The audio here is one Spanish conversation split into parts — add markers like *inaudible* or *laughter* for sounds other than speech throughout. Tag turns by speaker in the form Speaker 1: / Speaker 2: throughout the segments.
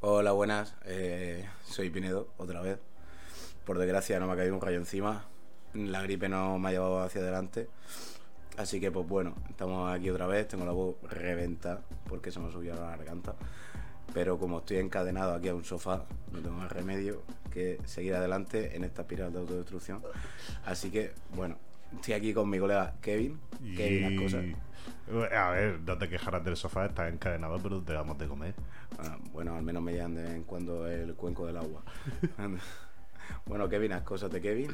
Speaker 1: Hola, buenas. Eh, soy Pinedo, otra vez. Por desgracia no me ha caído un rayo encima. La gripe no me ha llevado hacia adelante. Así que, pues bueno, estamos aquí otra vez. Tengo la voz reventa porque se me subió a la garganta. Pero como estoy encadenado aquí a un sofá, no tengo más remedio que seguir adelante en esta espiral de autodestrucción. Así que, bueno, estoy aquí con mi colega Kevin. Kevin, las cosas.
Speaker 2: A ver, no te quejarás del sofá, estás encadenado, pero te damos de comer.
Speaker 1: Ah, bueno, al menos me llevan de vez en cuando el cuenco del agua. *laughs* bueno, Kevin, las cosas de Kevin.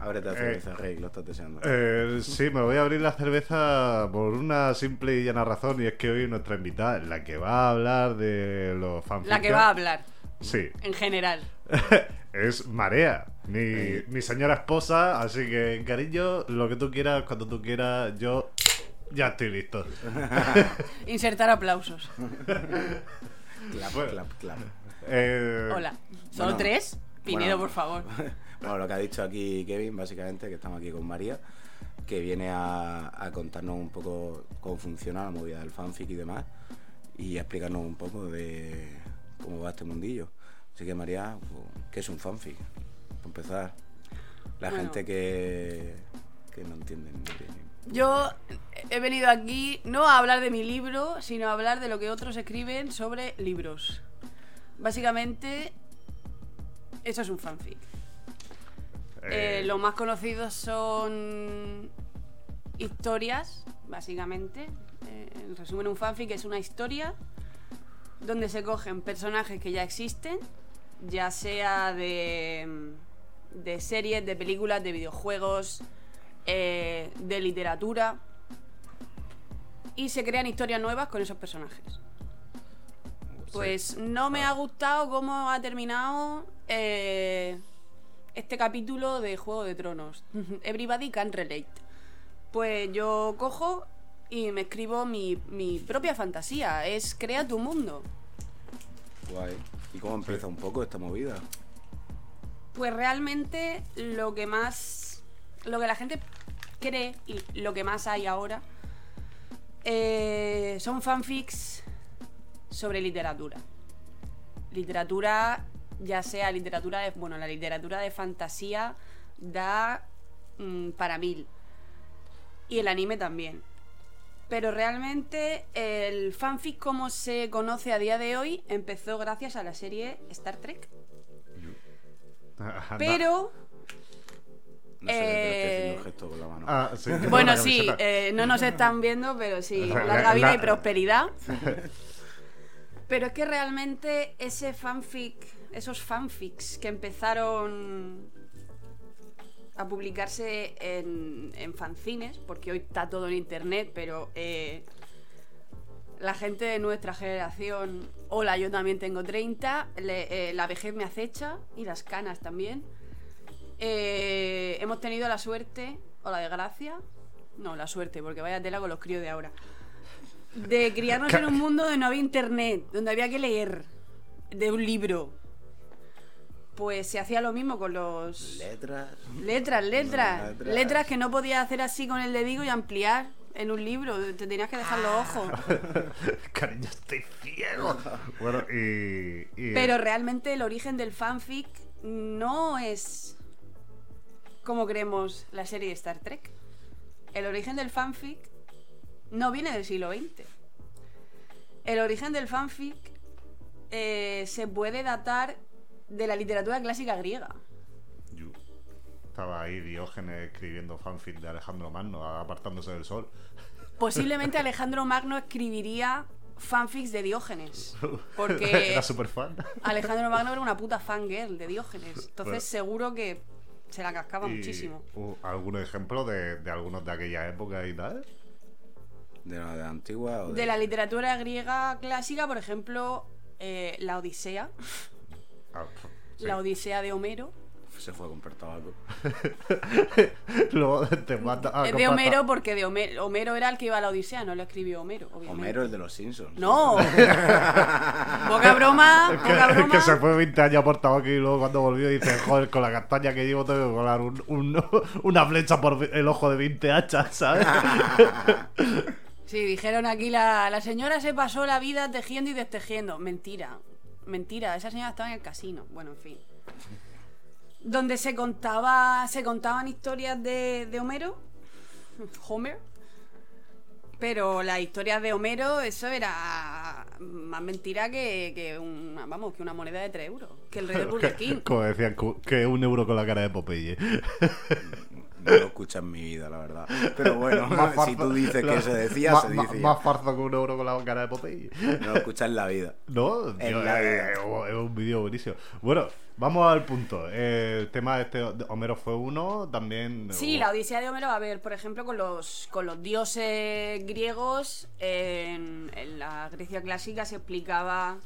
Speaker 1: Ábrete la cerveza, Rey, lo estás deseando.
Speaker 2: Eh, sí, me voy a abrir la cerveza por una simple y llana razón, y es que hoy nuestra invitada, la que va a hablar de los fanfics.
Speaker 3: La que va a hablar.
Speaker 2: Sí.
Speaker 3: En general. *laughs*
Speaker 2: es Marea, mi, mi señora esposa, así que, cariño, lo que tú quieras, cuando tú quieras, yo ya estoy listo. *laughs*
Speaker 3: Insertar aplausos.
Speaker 1: clap, clap, clap.
Speaker 2: Eh,
Speaker 3: Hola. ¿Solo
Speaker 1: bueno,
Speaker 3: tres? Pinedo,
Speaker 1: bueno.
Speaker 3: por favor.
Speaker 1: Bueno, lo que ha dicho aquí Kevin, básicamente, que estamos aquí con María, que viene a, a contarnos un poco cómo funciona la movida del fanfic y demás, y a explicarnos un poco de cómo va este mundillo. Así que María, pues, ¿qué es un fanfic? Empezar, la
Speaker 3: Bueno.
Speaker 1: gente que, que no entiende. entiende.
Speaker 3: Yo he venido aquí no a hablar de mi libro, sino a hablar de lo que otros escriben sobre libros. Básicamente, eso es un fanfic.
Speaker 2: eh,
Speaker 3: Eh, los más conocidos son historias, básicamente. Eh, en resumen, un fanfic es una historia donde se cogen personajes que ya existen, ya sea de, de series, de películas, de videojuegos, eh, de literatura, y se crean historias nuevas con esos personajes. Pues no me ha gustado cómo ha terminado eh, este capítulo de Juego de Tronos. *laughs* Everybody can relate. Pues yo cojo y me escribo mi, mi propia fantasía. Es crea tu mundo.
Speaker 1: Guay. ¿Y cómo empieza un poco esta movida?
Speaker 3: Pues realmente lo que más. Lo que la gente cree y lo que más hay ahora eh, son fanfics sobre literatura. Literatura, ya sea literatura de. Bueno, la literatura de fantasía da mm, para mil. Y el anime también. Pero realmente el fanfic como se conoce a día de hoy empezó gracias a la serie Star Trek. Pero
Speaker 1: No sé, pero estoy haciendo
Speaker 3: Eh,
Speaker 1: un gesto con la mano.
Speaker 2: Ah, sí,
Speaker 3: Bueno, sí, eh, no nos están viendo, pero sí,
Speaker 2: La-
Speaker 3: larga vida
Speaker 2: la-
Speaker 3: y prosperidad. *laughs* Pero es que realmente ese fanfic, esos fanfics que empezaron a publicarse en, en fanzines, porque hoy está todo en internet, pero eh, la gente de nuestra generación, hola, yo también tengo 30, le- eh, la vejez me acecha y las canas también. Eh, hemos tenido la suerte, o la desgracia, no, la suerte, porque vaya tela con los críos de ahora, de criarnos en un mundo donde no había internet, donde había que leer de un libro. Pues se hacía lo mismo con los...
Speaker 1: Letras.
Speaker 3: Letras, letras,
Speaker 1: Letras.
Speaker 3: letras que no podías hacer así con el dedico y ampliar en un libro, te tenías que dejar los ojos. *laughs*
Speaker 2: Cariño, estoy ciego. Bueno, y. y-
Speaker 3: Pero realmente el origen del fanfic no es como creemos la serie de Star Trek. El origen del fanfic no viene del siglo XX. El origen del fanfic eh, se puede datar de la literatura clásica griega.
Speaker 2: Estaba ahí Diógenes escribiendo fanfic de Alejandro Magno, apartándose del sol.
Speaker 3: Posiblemente *laughs* Alejandro Magno escribiría fanfics de Diógenes. Porque *laughs*
Speaker 2: Era súper fan.
Speaker 3: Alejandro *laughs* Magno era una puta fangirl de Diógenes. Entonces
Speaker 2: Bueno.
Speaker 3: seguro que se la cascaba
Speaker 2: Y,
Speaker 3: muchísimo.
Speaker 2: ¿Algún ejemplo de, de algunos de aquella época y tal?
Speaker 1: ¿De la de antigua o de,
Speaker 3: De la literatura griega clásica, por ejemplo, eh, la Odisea,
Speaker 2: Ah, sí.
Speaker 3: la Odisea de Homero.
Speaker 1: Se fue a comprar tabaco. *laughs*
Speaker 2: Luego te mata a
Speaker 3: es de Homero porque de Homero, Homero era el que iba a la Odisea, no lo escribió Homero, obviamente.
Speaker 1: Homero, el de los Simpsons.
Speaker 3: No. *laughs* poca broma,
Speaker 2: Es
Speaker 3: poca
Speaker 2: que, se fue 20 años por tabaco y luego cuando volvió dice, joder, con la castaña que llevo tengo que colar un- un- *laughs* una flecha por el ojo de 20 hachas, ¿sabes?
Speaker 3: Sí, dijeron aquí la, la señora se pasó la vida tejiendo y destejiendo. Mentira, mentira, esa señora estaba en el casino. Bueno, en fin. Donde se contaba, se contaban historias de, de Homero, *laughs* Homer, pero las historias de Homero, eso era más mentira que, que una, vamos, que una moneda de 3 euros, que el rey del *laughs* Burger King.
Speaker 2: Como decían, que un euro con la cara de Popeye.
Speaker 1: No lo escucha en mi vida, la verdad. Pero bueno, *laughs*
Speaker 2: Más *laughs*
Speaker 1: si
Speaker 2: farsa-
Speaker 1: tú dices que se decía,
Speaker 2: más,
Speaker 1: se dice.
Speaker 2: Más farzo que un euro con la cara de Popeye.
Speaker 1: No lo escuchas en la vida.
Speaker 2: No,
Speaker 1: En
Speaker 2: tío,
Speaker 1: la
Speaker 2: eh,
Speaker 1: vida.
Speaker 2: es un vídeo buenísimo. Bueno, vamos al punto. Eh, el tema de este de Homero fue uno, también.
Speaker 3: Sí,
Speaker 2: hubo-
Speaker 3: la Odisea de Homero, a ver, por ejemplo, con los, con los dioses griegos, en, en la Grecia clásica se explicaba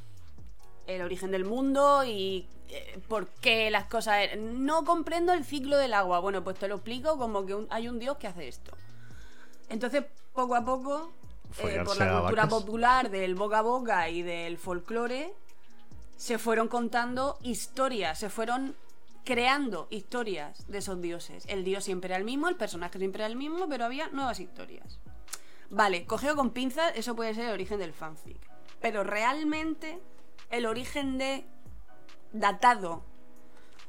Speaker 3: el origen del mundo y eh, por qué las cosas... No comprendo el ciclo del agua. Bueno, pues te lo explico como que un- hay un dios que hace esto. Entonces, poco a poco, eh, por la cultura popular del boca a boca y del folclore, se fueron contando historias, se fueron creando historias de esos dioses. El dios siempre era el mismo, el personaje siempre era el mismo, pero había nuevas historias. Vale, cogido con pinzas, eso puede ser el origen del fanfic. Pero realmente, el origen de datado,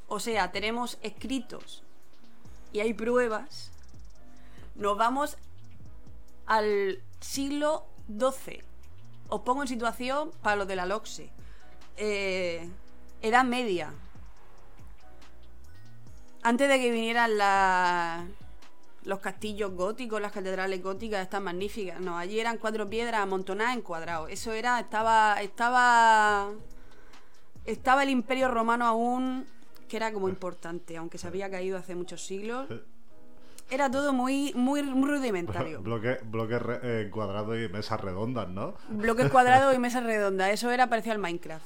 Speaker 3: o sea, tenemos escritos y hay pruebas, nos vamos al siglo XII. Os pongo en situación para los de la LOXE. Eh, Edad Media. Antes de que vinieran la- los castillos góticos, las catedrales góticas, estas magníficas. No, allí eran cuatro piedras amontonadas en cuadrado. Eso era, estaba, estaba, estaba el Imperio Romano aún, que era como importante, aunque se había caído hace muchos siglos. Era todo muy, muy, muy rudimentario. *laughs*
Speaker 2: Bloque, bloque re- eh, cuadrado y mesas redondas, ¿no?
Speaker 3: Bloques cuadrados y *laughs* mesas redondas. Eso era parecido al Minecraft.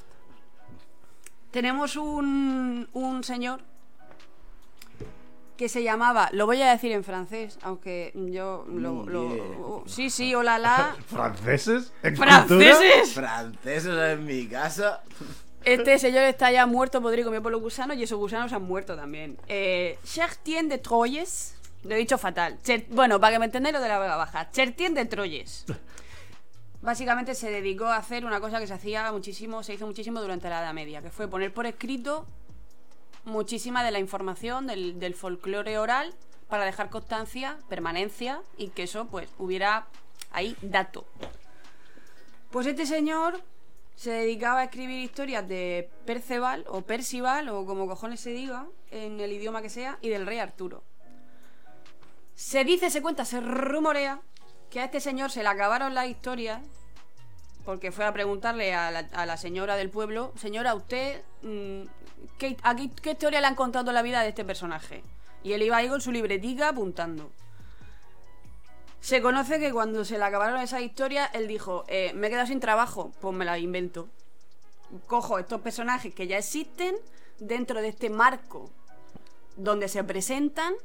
Speaker 3: Tenemos un, un señor que se llamaba, lo voy a decir en francés, aunque yo lo...
Speaker 1: Bien.
Speaker 3: oh, sí, sí, hola, la... *laughs*
Speaker 2: ¿Franceses? ¿En cultura?
Speaker 3: ¡Franceses!
Speaker 1: Franceses en mi casa.
Speaker 3: Este señor está ya muerto, podrido comido por los gusanos y esos gusanos han muerto también. Eh, Chertien de Troyes. Lo he dicho fatal. Cher- bueno, para que me entendáis lo de la Vega Baja. Chertien de Troyes. Básicamente se dedicó a hacer una cosa que se hacía muchísimo, se hizo muchísimo durante la Edad Media, que fue poner por escrito muchísima de la información del, folclore oral para dejar constancia, permanencia y que eso pues hubiera ahí dato. Pues este señor se dedicaba a escribir historias de Perceval o Percival o como cojones se diga en el idioma que sea y del rey Arturo. Se dice, se cuenta, se rumorea que a este señor se le acabaron las historias porque fue a preguntarle a la, señora del pueblo, señora, usted, mm, ¿qué, a qué, qué historia le han contado la vida de este personaje? Y él iba ahí con su libretica apuntando. Se conoce que cuando se le acabaron esas historias, él dijo, eh, me he quedado sin trabajo, pues me las invento. Cojo estos personajes que ya existen dentro de este marco donde se presentan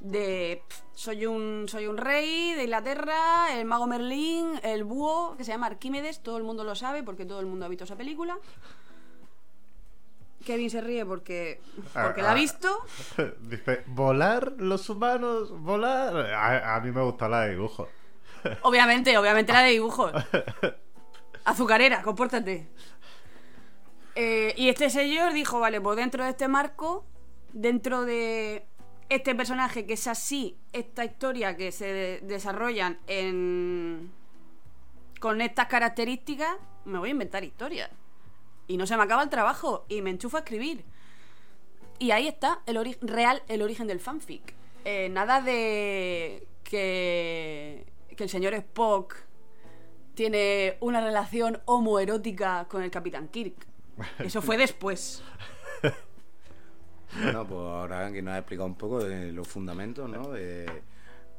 Speaker 3: de soy un soy un rey de Inglaterra, el mago Merlín, el búho que se llama Arquímedes, todo el mundo lo sabe porque todo el mundo ha visto esa película. Kevin se ríe porque porque la ha
Speaker 2: Ah, ah.
Speaker 3: visto. *laughs*
Speaker 2: Dice, ¿volar los humanos? ¿Volar? A, a mí me gusta la de dibujo.
Speaker 3: Obviamente, obviamente la de dibujos. *laughs* Azucarera, compórtate. Eh, y este señor dijo, vale, pues dentro de este marco, dentro de este personaje que es así, esta historia que se de- desarrollan en con estas características, me voy a inventar historias. Y no se me acaba el trabajo y me enchufo a escribir. Y ahí está el ori- real el origen del fanfic. Eh, nada de que, que el señor Spock tiene una relación homoerótica con el Capitán Kirk. *laughs* Eso fue después.
Speaker 1: Bueno, pues ahora que nos ha explicado un poco de los fundamentos, ¿no? De,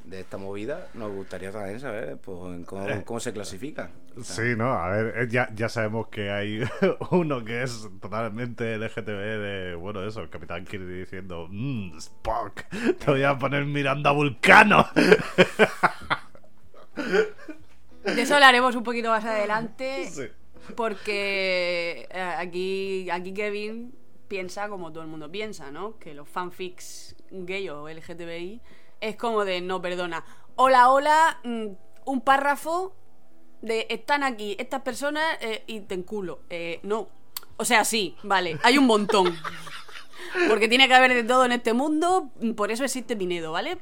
Speaker 1: de esta movida, nos gustaría también saber pues, en cómo,
Speaker 2: Eh,
Speaker 1: cómo se clasifica. O sea,
Speaker 2: Sí, no, a ver, eh, ya, ya sabemos que hay *laughs* uno que es totalmente LGTB de, bueno, eso, el Capitán Kirby diciendo, mmm, Spock, te voy a poner mirando a Vulcano. *laughs*
Speaker 3: De eso hablaremos un poquito más adelante.
Speaker 2: Sí.
Speaker 3: Porque eh, aquí, aquí Kevin piensa como todo el mundo piensa, ¿no? Que los fanfics gay o LGTBI es como de no perdona. Hola, hola, mm, un párrafo de están aquí estas personas eh, y te enculo. Eh, no. O sea, sí, vale, hay un montón. *laughs* Porque tiene que haber de todo en este mundo, por eso existe Pinedo, ¿vale?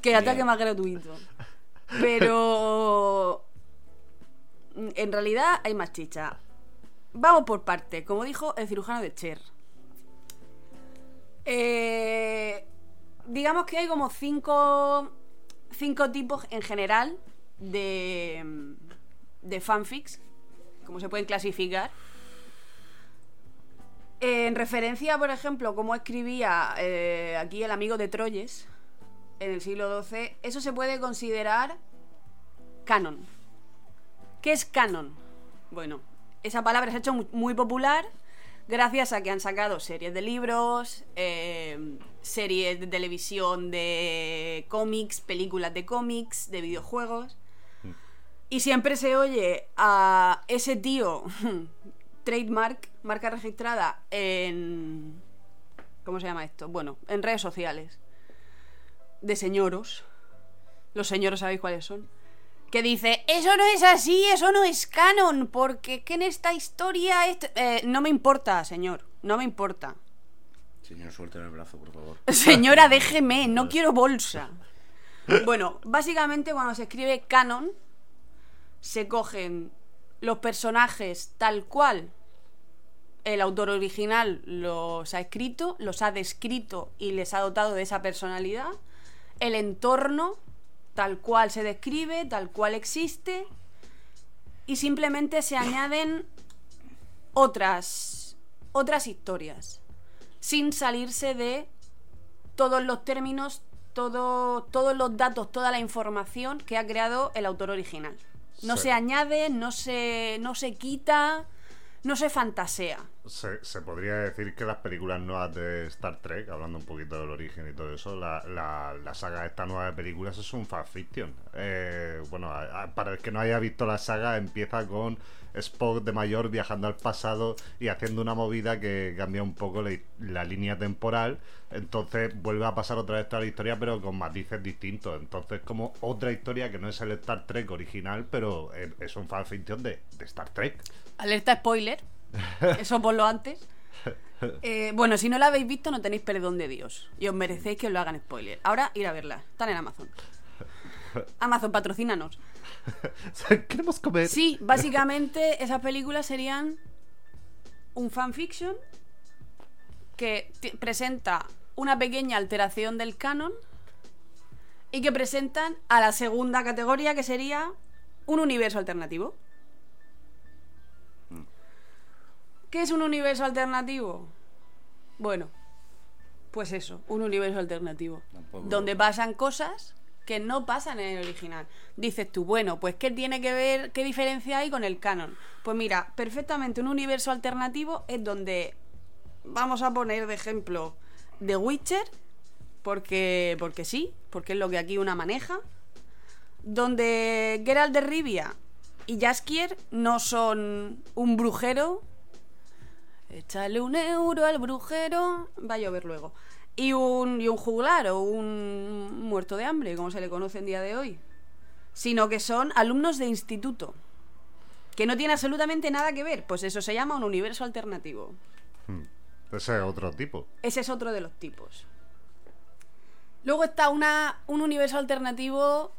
Speaker 3: Que ataque más gratuito. Pero mm, en realidad hay más chicha. Vamos por partes, como dijo el cirujano de Cher. Eh, digamos que hay como cinco, cinco tipos en general de, de fanfics, como se pueden clasificar. En referencia, por ejemplo, cómo escribía eh, aquí el amigo de Troyes en el siglo XII, eso se puede considerar canon. ¿Qué es canon? Bueno, esa palabra se ha hecho mu- muy popular gracias a que han sacado series de libros, eh, series de televisión de cómics, películas de cómics, de videojuegos. Y siempre se oye a ese tío, *laughs* trademark, marca registrada en... ¿Cómo se llama esto? Bueno, en redes sociales. De señoros. Los señoros sabéis cuáles son. Que dice, eso no es así, eso no es canon, porque que en esta historia... esto-". Eh, no me importa, señor, no me importa.
Speaker 1: Señor, suelten el brazo, por favor. *laughs*
Speaker 3: Señora, déjeme, no quiero bolsa. Bueno, básicamente cuando se escribe canon, se cogen los personajes tal cual el autor original los ha escrito, los ha descrito y les ha dotado de esa personalidad, el entorno tal cual se describe, tal cual existe, y simplemente se añaden otras otras historias sin salirse de todos los términos, todo, todos los datos, toda la información que ha creado el autor original. No
Speaker 2: Sí.
Speaker 3: se añade, no se, no se quita, no se fantasea.
Speaker 2: Se, podría decir que las películas nuevas de Star Trek, hablando un poquito del origen y todo eso, la, la, la saga de esta nueva de películas es un fanfiction. Eh, bueno, para el que no haya visto la saga, empieza con Spock de mayor viajando al pasado y haciendo una movida que cambia un poco la, línea temporal. Entonces vuelve a pasar otra vez toda la historia, pero con matices distintos. Entonces, como otra historia que no es el Star Trek original, pero es, es un fanfiction de, de Star Trek.
Speaker 3: Alerta spoiler. Eso por lo antes. Eh, bueno, si no la habéis visto, no tenéis perdón de Dios. Y os merecéis que os lo hagan spoiler. Ahora ir a verla. Están en Amazon. Amazon, patrocínanos. *laughs*
Speaker 2: Queremos comer.
Speaker 3: Sí, básicamente esas películas serían un fanfiction que presenta una pequeña alteración del canon y que presentan a la segunda categoría que sería un universo alternativo. ¿Qué es un universo alternativo? Bueno, pues eso, un universo alternativo.
Speaker 1: Tampoco-
Speaker 3: Donde pasan cosas que no pasan en el original. Dices tú, bueno, pues ¿qué tiene que ver, qué diferencia hay con el canon? Pues mira, perfectamente un universo alternativo es donde vamos a poner de ejemplo The Witcher, porque, porque sí, porque es lo que aquí una maneja, donde Geralt de Rivia y Jaskier no son un brujero, échale un euro al brujero, va a llover luego, y un, y un juglar o un muerto de hambre, como se le conoce en día de hoy, sino que son alumnos de instituto, que no tiene absolutamente nada que ver, pues eso se llama un universo alternativo.
Speaker 2: Ese es otro tipo.
Speaker 3: Ese es otro de los tipos. Luego está una, un universo alternativo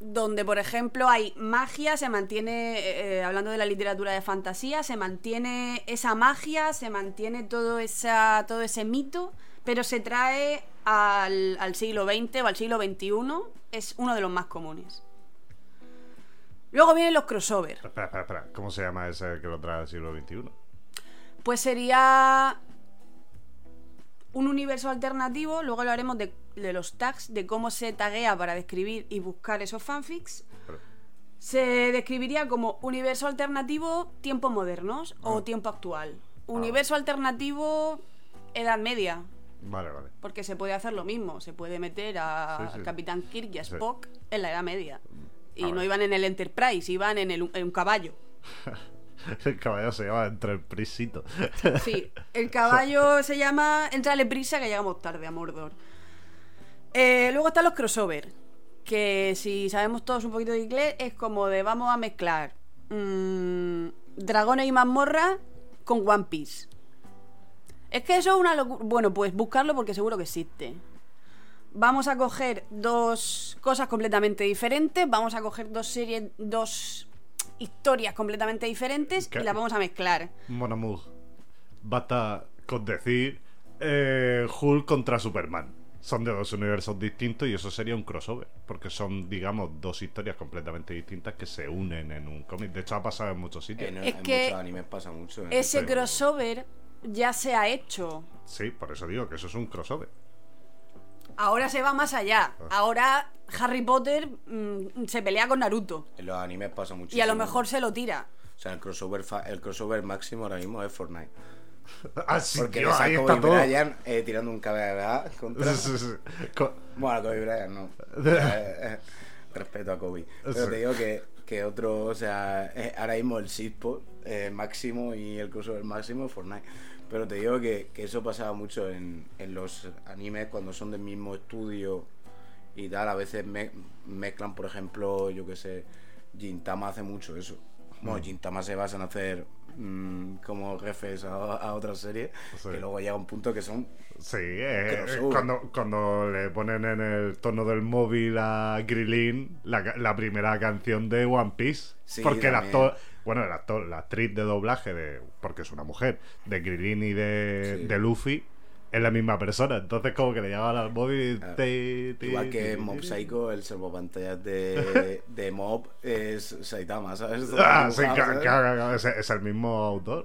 Speaker 3: donde, por ejemplo, hay magia, se mantiene, eh, eh, hablando de la literatura de fantasía, se mantiene esa magia, se mantiene todo, esa, todo ese mito, pero se trae al, al siglo XX o al siglo XXI, es uno de los más comunes. Luego vienen los crossover.
Speaker 2: Espera, espera, espera. ¿Cómo se llama ese que lo trae al siglo XXI?
Speaker 3: Pues sería un universo alternativo, luego hablaremos de, de los tags, de cómo se taguea para describir y buscar esos fanfics. Se describiría como universo alternativo tiempo modernos
Speaker 2: Ah.
Speaker 3: o tiempo actual. Universo alternativo edad media,
Speaker 2: Vale, vale.
Speaker 3: porque se puede hacer lo mismo. Se puede meter a
Speaker 2: Sí, sí.
Speaker 3: Capitán Kirk y a
Speaker 2: Sí.
Speaker 3: Spock en la edad media. Y
Speaker 2: Ah,
Speaker 3: no
Speaker 2: vale.
Speaker 3: iban en el Enterprise, iban en, el- en un caballo. *laughs*
Speaker 2: El caballo se llama entre el prisito.
Speaker 3: Sí, el *laughs* caballo se llama Entrale prisa que llegamos tarde a Mordor. Eh, luego están los crossover, que si sabemos todos un poquito de inglés es como de vamos a mezclar mm, dragones y mazmorra con One Piece. Es que eso es una locura. Bueno, pues buscarlo porque seguro que existe. Vamos a coger dos cosas completamente diferentes, vamos a coger dos series, dos historias completamente diferentes
Speaker 2: ¿Qué?
Speaker 3: y las vamos a mezclar.
Speaker 2: Mon amour. Basta con decir eh, Hulk contra Superman. Son de dos universos distintos y eso sería un crossover. Porque son, digamos, dos historias completamente distintas que se unen en un cómic. De hecho, ha pasado en muchos sitios.
Speaker 1: En,
Speaker 3: Es
Speaker 1: en
Speaker 3: que
Speaker 1: muchos animes pasa mucho. ¿eh?
Speaker 3: Ese
Speaker 2: Sí.
Speaker 3: crossover ya se ha hecho.
Speaker 2: Sí, por eso digo que eso es un crossover.
Speaker 3: Ahora se va más allá.
Speaker 2: Ah.
Speaker 3: Ahora Harry Potter mm, se pelea con Naruto.
Speaker 1: En los animes pasa mucho.
Speaker 3: Y a lo mejor se lo tira.
Speaker 1: O sea, el crossover, fa- el crossover máximo ahora mismo es Fortnite. *laughs*
Speaker 2: Ah, sí,
Speaker 1: Porque
Speaker 2: tío, ahí
Speaker 1: Kobe
Speaker 2: está todo.
Speaker 1: Bryant eh, tirando un KBA contra...
Speaker 2: Sí, sí, sí. Co-
Speaker 1: Bueno, a Kobe Bryant no. *laughs* Eh, eh, respeto a Kobe. Pero te digo que, que otro, o sea, eh, ahora mismo el shitpost eh, máximo y el crossover máximo es Fortnite. Pero te digo que, que eso pasaba mucho en, en los animes cuando son del mismo estudio y tal. A veces me- mezclan, por ejemplo, yo que sé, Gintama hace mucho eso. Bueno, Gintama se basa en hacer mm, como refes a, a otras series
Speaker 2: Sí.
Speaker 1: que luego llega un punto que son
Speaker 2: Sí, eh,
Speaker 1: Crossover.
Speaker 2: cuando, cuando le ponen en el tono del móvil a Grilin la, la primera canción de One Piece.
Speaker 1: Sí,
Speaker 2: porque el
Speaker 1: también.
Speaker 2: actor, bueno, el actor, la actriz de doblaje de, porque es una mujer, de Grilin y de,
Speaker 1: Sí.
Speaker 2: de Luffy, es la misma persona. Entonces como que le llaman al móvil
Speaker 1: Claro.
Speaker 2: ti,
Speaker 1: Igual que
Speaker 2: ti,
Speaker 1: Mob. Psycho, el servopantallas de, *laughs* de Mob es Saitama, ¿sabes?
Speaker 2: Ah, sí, ca- ca- es, es el mismo autor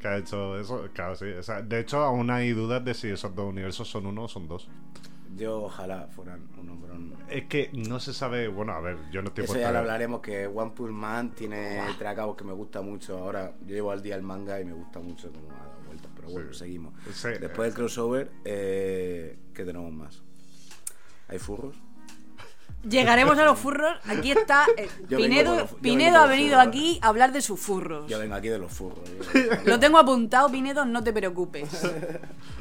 Speaker 2: que ha hecho eso. Claro, sí. o sea, de hecho, aún hay dudas de si esos dos universos son uno o son dos.
Speaker 1: Yo ojalá fueran pero no.
Speaker 2: Es que no se sabe. Bueno, a ver, yo no estoy
Speaker 1: Eso ya lo hablaremos, que One Punch Man tiene tracabos que me gusta mucho. Ahora, yo llevo al día el manga y me gusta mucho cómo ha dado vueltas. Pero bueno,
Speaker 2: Sí.
Speaker 1: seguimos.
Speaker 2: Sí,
Speaker 1: Después del crossover, eh, ¿qué tenemos más? ¿Hay furros?
Speaker 3: Llegaremos a los furros. Aquí está. eh, *laughs*
Speaker 1: Yo vengo
Speaker 3: Pinedo,
Speaker 1: con los- yo
Speaker 3: Pinedo ha
Speaker 1: los
Speaker 3: venido
Speaker 1: furros.
Speaker 3: aquí a hablar de sus furros.
Speaker 1: Yo vengo aquí de los furros. yo-
Speaker 3: Lo tengo apuntado, Pinedo, no te preocupes.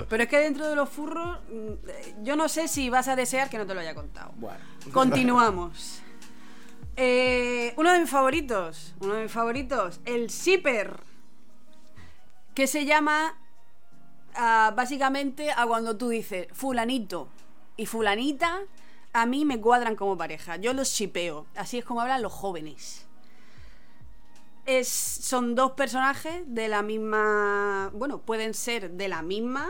Speaker 3: Pero es que dentro de los furros, mm, eh, yo no sé si vas a desear que no te lo haya contado.
Speaker 1: Bueno.
Speaker 3: Continuamos. Eh, uno de mis favoritos, uno de mis favoritos, el Zipper, que se llama ah, básicamente a cuando tú dices fulanito y fulanita, a mí me cuadran como pareja, yo los shipeo, así es como hablan los jóvenes. Es, son dos personajes de la misma, bueno, pueden ser de la misma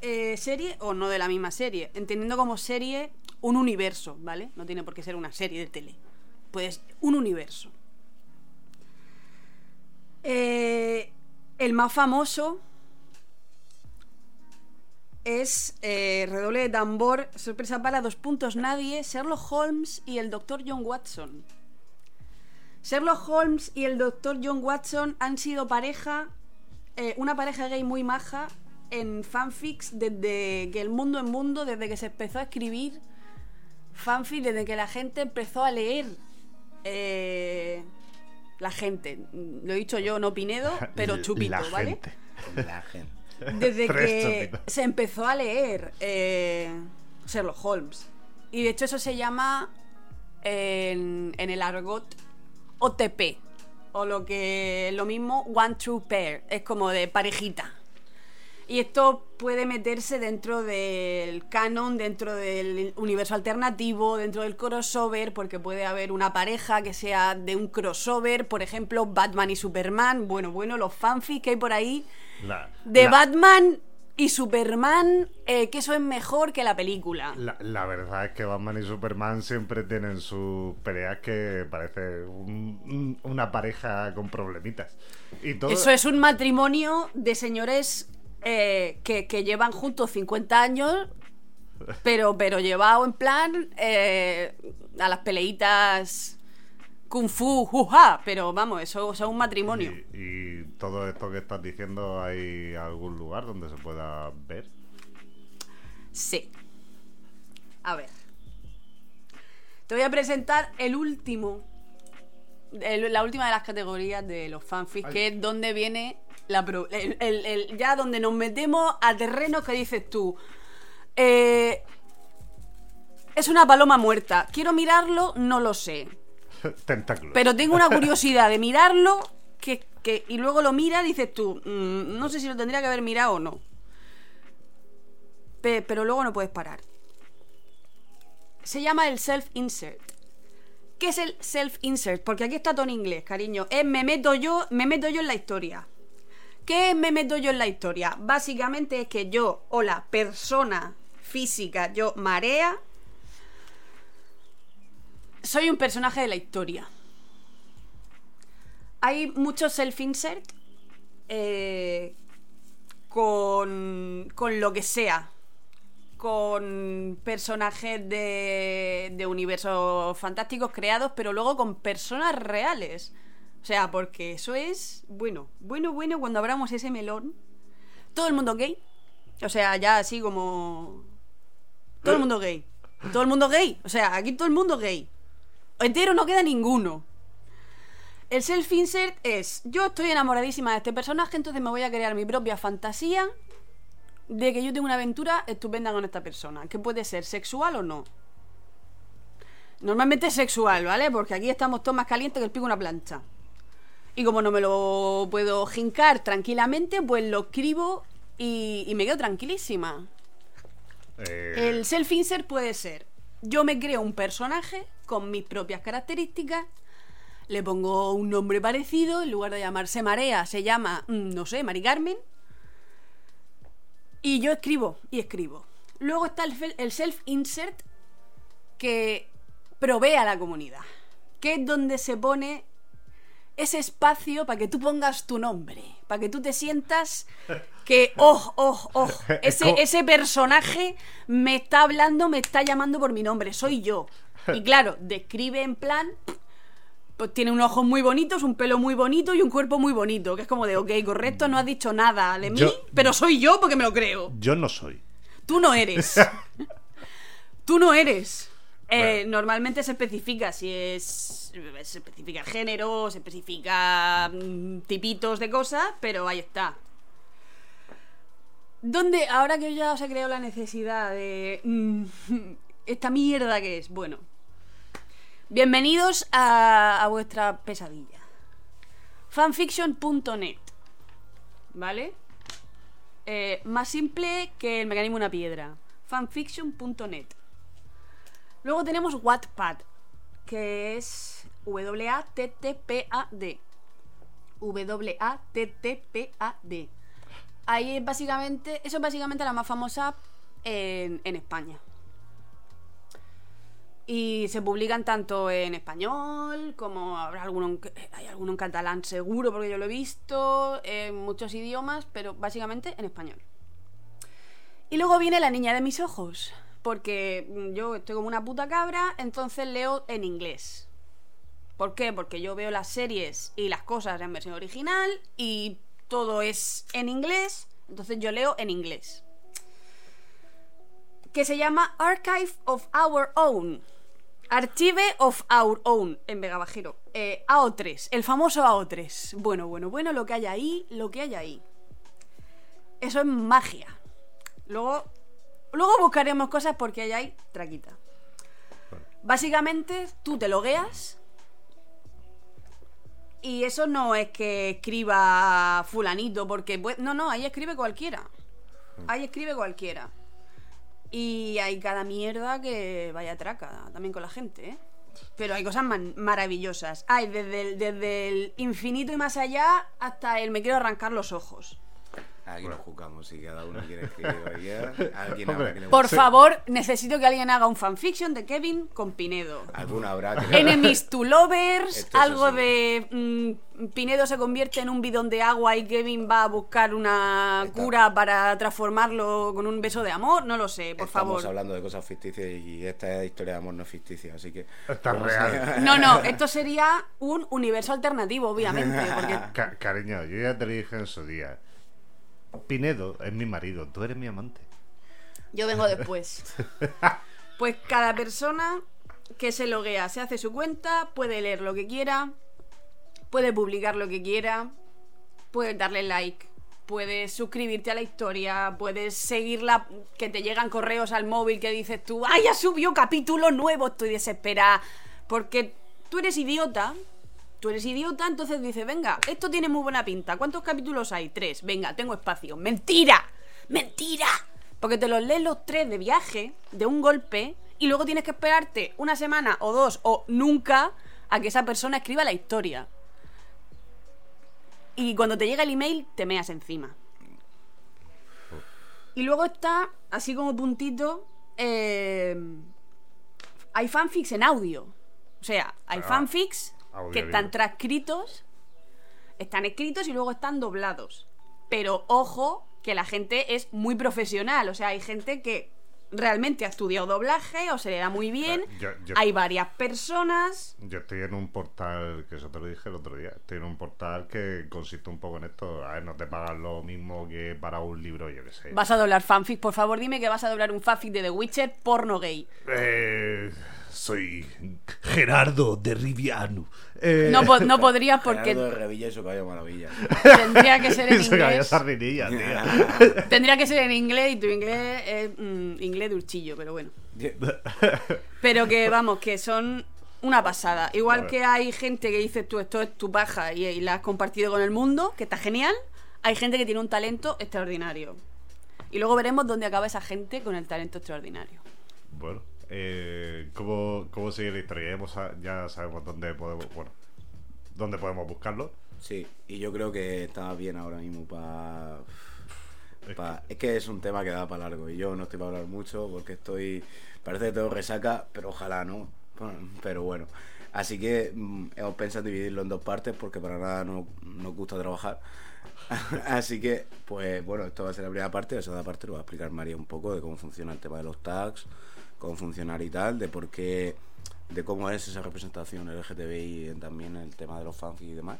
Speaker 3: eh, serie o no de la misma serie, entendiendo como serie un universo, ¿vale? No tiene por qué ser una serie de tele. Pues un universo. Eh, el más famoso es eh, redoble de tambor, sorpresa para dos puntos nadie, Sherlock Holmes y el Dr. John Watson. Sherlock Holmes y el Dr. John Watson han sido pareja, eh, una pareja gay muy maja en fanfics desde que el mundo en mundo, desde que se empezó a escribir fanfic, desde que la gente empezó a leer. eh, la gente, lo he dicho yo, no Pinedo, *laughs* pero
Speaker 2: La
Speaker 3: Chupito, ¿vale?
Speaker 2: gente.
Speaker 1: La gente. *laughs*
Speaker 3: Desde que se empezó a leer eh, Sherlock Holmes. Y de hecho eso se llama en, en el argot OTP. O lo que lo mismo One True Pair. Es como de parejita. Y esto puede meterse dentro del canon, dentro del universo alternativo, dentro del crossover, porque puede haber una pareja que sea de un crossover, por ejemplo, Batman y Superman. Bueno, bueno, los fanfics que hay por ahí
Speaker 2: La-
Speaker 3: de
Speaker 2: la-
Speaker 3: Batman y Superman, eh, que eso es mejor que la película.
Speaker 2: La, la verdad es que Batman y Superman siempre tienen sus peleas que parece un- un- una pareja con problemitas. Y todo,
Speaker 3: Eso es un matrimonio de señores eh, que, que llevan juntos 50 años, pero, pero llevado en plan eh, a las peleitas kung fu, juja, pero vamos, eso, es un matrimonio.
Speaker 2: Y, y todo esto que estás diciendo, ¿hay algún lugar donde se pueda ver?
Speaker 3: Sí. A ver. Te voy a presentar el último. el- la última de las categorías de los fanfics,
Speaker 2: Ay.
Speaker 3: que es donde viene la pro- el- el- el- ya donde nos metemos a terrenos que dices tú. eh, es una paloma muerta. Quiero mirarlo, no lo sé. *laughs*
Speaker 2: Tentáculos.
Speaker 3: Pero tengo una *laughs* curiosidad de mirarlo que, que- y luego lo mira y dices tú, "Mm, no sé si lo tendría que haber mirado o no. Pe- pero luego no puedes parar. Se llama el self-insert. ¿Qué es el self-insert? Porque aquí está todo en inglés, cariño. Es me meto yo, me meto yo en la historia. ¿Qué es me meto yo en la historia? Básicamente es que yo o la persona física, yo marea, soy un personaje de la historia. Hay muchos self-insert eh, con, con lo que sea. Con personajes de, de universos fantásticos creados, pero luego con personas reales. O sea, porque eso es bueno, bueno, bueno cuando abramos ese melón. Todo el mundo gay. O sea, ya así como... Todo el mundo gay. Todo el mundo gay. O sea, aquí todo el mundo gay. Entero no queda ninguno. El self-insert es, yo estoy enamoradísima de este personaje, entonces me voy a crear mi propia fantasía de que yo tengo una aventura estupenda con esta persona, que puede ser sexual o no. Normalmente es sexual, ¿vale? Porque aquí estamos todos más calientes que el pico de una plancha. Y como no me lo puedo jincar tranquilamente, pues lo escribo y, y me quedo tranquilísima.
Speaker 2: Eh,
Speaker 3: El self-insert puede ser, yo me creo un personaje con mis propias características, le pongo un nombre parecido, en lugar de llamarse Marea, se llama, mm, no sé, Mari Carmen, y yo escribo y escribo. Luego está el, self-insert que provee a la comunidad, que es donde se pone ese espacio para que tú pongas tu nombre, para que tú te sientas que, oh, oh, oh, *laughs* ese, ese personaje me está hablando, me está llamando por mi nombre, soy yo. Y claro, describe en plan, pues tiene unos ojos muy bonitos, un pelo muy bonito y un cuerpo muy bonito, que es como de, ok, correcto, no has dicho nada de mí,
Speaker 2: Yo-
Speaker 3: pero soy yo porque me lo creo.
Speaker 2: Yo no soy.
Speaker 3: Tú no eres. *laughs* Tú no eres. Eh,
Speaker 2: Bueno.
Speaker 3: Normalmente se especifica si es. Se especifica el género, se especifica mm, tipitos de cosas, pero ahí está. ¿Dónde, ahora que ya os he creado la necesidad de. mm, *laughs* esta mierda que es? Bueno. Bienvenidos a, vuestra pesadilla. Fanfiction.net. ¿Vale? Eh, más simple que el mecanismo de una piedra. Fanfiction.net. Luego tenemos Wattpad, que es W-A-T-T-P-A-D. W-A-T-T-P-A-D. Ahí es básicamente, eso es básicamente la más famosa en España. Y se publican tanto en español como habrá alguno en, hay alguno en catalán seguro porque yo lo he visto, en muchos idiomas, pero básicamente en español. Y luego viene la niña de mis ojos, porque mm, yo estoy como una puta cabra, entonces leo en inglés. ¿Por qué? Porque yo veo las series y las cosas en versión original y todo es en inglés, entonces yo leo en inglés. Que se llama Archive of Our Own. Archive of Our Own en Vega Bajero. Eh, AO3, el famoso AO3. Bueno, bueno, bueno, lo que hay ahí, lo que hay ahí. Eso es magia. Luego, luego buscaremos cosas porque ahí hay traquita. Básicamente, tú te logueas. Y eso no es que escriba fulanito, porque... No, no, ahí escribe cualquiera. Ahí escribe cualquiera. Y hay cada mierda que vaya traca también con la gente, ¿eh? Pero hay cosas maravillosas. Hay desde el, desde el infinito y más allá hasta el me quiero arrancar los ojos.
Speaker 1: Aquí nos juzgamos, si cada uno quiere *laughs* escribir. Alguien habrá que le
Speaker 3: Por favor, necesito que alguien haga un fanfiction de Kevin con Pinedo.
Speaker 1: Alguna habrá que *laughs*
Speaker 3: Enemies *laughs* to lovers,
Speaker 1: Esto
Speaker 3: algo de mm, Pinedo se convierte en un bidón de agua y Kevin va a buscar una
Speaker 1: Está-
Speaker 3: cura para transformarlo con un beso de amor, no lo sé, por
Speaker 1: Estamos
Speaker 3: favor.
Speaker 1: hablando de cosas ficticias y esta historia de amor no es ficticia, así que...
Speaker 2: Está real.
Speaker 3: No, no, esto sería un universo alternativo, obviamente, porque
Speaker 2: Ca- cariño, yo ya te lo dije en su día. Pinedo es mi marido, tú eres mi amante.
Speaker 3: yo vengo después. *laughs* Pues cada persona que se loguea, se hace su cuenta, puede leer lo que quiera, puede publicar lo que quiera, puedes darle like, puedes suscribirte a la historia, puedes seguirla, que te llegan correos al móvil que dices tú, ¡ay, ya subió capítulo nuevo! Estoy desesperada. Porque tú eres idiota. Tú eres idiota, entonces dices, venga, esto tiene muy buena pinta. ¿Cuántos capítulos hay? Tres. Venga, tengo espacio. ¡Mentira! ¡Mentira! Porque te los lees los tres de viaje, de un golpe, y luego tienes que esperarte una semana o dos o nunca a que esa persona escriba la historia. Y cuando te llega el email, te meas encima. Y luego está, así como puntito, eh, hay fanfics en audio. O sea, hay
Speaker 2: Ah,
Speaker 3: fanfics
Speaker 2: audio
Speaker 3: que están transcritos, están escritos y luego están doblados. Pero ojo, que la gente es muy profesional. O sea, hay gente que realmente ha estudiado doblaje o se le da muy bien.
Speaker 2: Yo- yo-
Speaker 3: Hay varias personas.
Speaker 2: Yo estoy en un portal, que eso te lo dije el otro día, estoy en un portal que consiste un poco en esto. A ver, no te pagan lo mismo que para un libro, yo qué sé.
Speaker 3: Vas a doblar fanfic, por favor, dime que vas a doblar un fanfic de The Witcher porno gay.
Speaker 2: Eh, soy Gerardo de Riviano. Eh,
Speaker 3: No, po- no *laughs* podrías porque
Speaker 1: Gerardo de Revilla y su caballo maravilla.
Speaker 3: tendría que ser en
Speaker 2: se cayó
Speaker 3: inglés.
Speaker 2: sardinilla, tía.
Speaker 3: Tendría que ser en inglés y tu inglés es mm, inglés de urchillo, pero bueno. *laughs* Pero que vamos, que son una pasada. Igual que hay gente que dice tú, esto es tu paja y, y la has compartido con el mundo, que está genial. Hay gente que tiene un talento extraordinario. Y luego veremos dónde acaba esa gente con el talento extraordinario.
Speaker 2: Bueno, eh, ¿cómo, ¿cómo sigue la historia? Ya, hemos sa- ya sabemos dónde podemos, bueno, dónde podemos buscarlo.
Speaker 1: Sí, y yo creo que está bien ahora mismo para...
Speaker 2: Es
Speaker 1: Es que es un tema que da para largo y yo no estoy para hablar mucho porque estoy... Parece que tengo resaca, pero ojalá no. Pero bueno. Así que mm, hemos pensado en dividirlo en dos partes porque para nada no- nos gusta trabajar. *laughs* Así que, pues bueno, esto va a ser la primera parte. La segunda parte lo va a explicar María un poco de cómo funciona el tema de los tags, cómo funcionar y tal, de por qué, de cómo es esa representación LGTBI en también el tema de los fanfics y demás.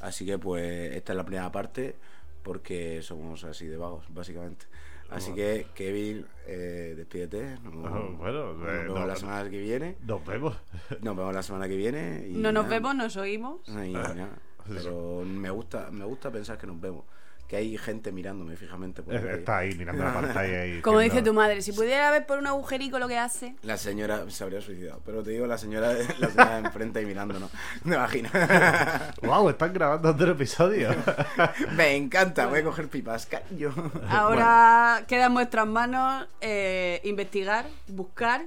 Speaker 1: Así que, pues, esta es la primera parte porque somos así de vagos, básicamente. Así que, Kevin, eh, despídete. Nos,
Speaker 2: Ah, bueno,
Speaker 1: nos
Speaker 2: eh,
Speaker 1: vemos
Speaker 2: no,
Speaker 1: la semana que viene.
Speaker 2: Nos vemos. *laughs*
Speaker 1: Nos vemos la semana que viene. Y
Speaker 3: No nos
Speaker 1: nada.
Speaker 3: vemos, nos oímos.
Speaker 1: Y nada. Pero me gusta, me gusta pensar que nos vemos. Que hay gente mirándome fijamente. Por.
Speaker 2: Está ahí mirando la pantalla y *laughs*
Speaker 3: Como
Speaker 2: diciendo-
Speaker 3: dice tu madre, si pudiera ver por un agujerico lo que hace.
Speaker 1: La señora se habría suicidado. Pero te digo, la señora, la señora de enfrente y mirándonos. Me imagino. *laughs*
Speaker 2: ¡Wow! Están grabando otro episodio. *laughs*
Speaker 1: Me encanta. Voy a coger pipas, cariño.
Speaker 3: Ahora queda en vuestras manos eh, investigar, buscar.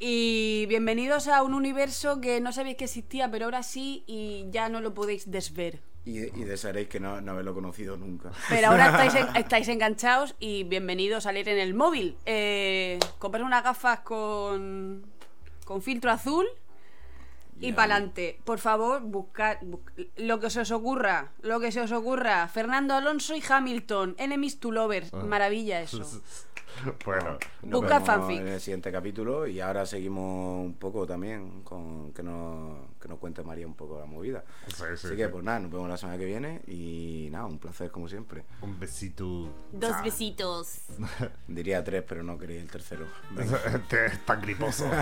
Speaker 3: Y bienvenidos a un universo que no sabéis que existía, pero ahora sí y ya no lo podéis desver.
Speaker 1: Y, y desearéis que no, no haberlo conocido nunca.
Speaker 3: Pero ahora estáis, en- *laughs* estáis enganchados y bienvenidos a leer en el móvil. Eh, comprar unas gafas con, con filtro azul y
Speaker 1: Ya.
Speaker 3: para adelante. Por favor, buscar lo que se os ocurra. Lo que se os ocurra. Fernando Alonso y Hamilton. Enemies to lovers. Maravilla eso. *laughs*
Speaker 2: bueno,
Speaker 1: Nos
Speaker 3: Busca
Speaker 1: vemos
Speaker 3: fanfic.
Speaker 1: en el siguiente capítulo y ahora seguimos un poco también con que nos, que nos cuente María un poco la movida.
Speaker 2: Sí, sí,
Speaker 1: Así
Speaker 2: sí.
Speaker 1: que pues nada, nos vemos la semana que viene y nada, un placer como siempre.
Speaker 2: un besito.
Speaker 4: Dos besitos.
Speaker 1: Diría tres, pero no quería el tercero. *laughs* Venga.
Speaker 2: Este es tan griposo. *laughs*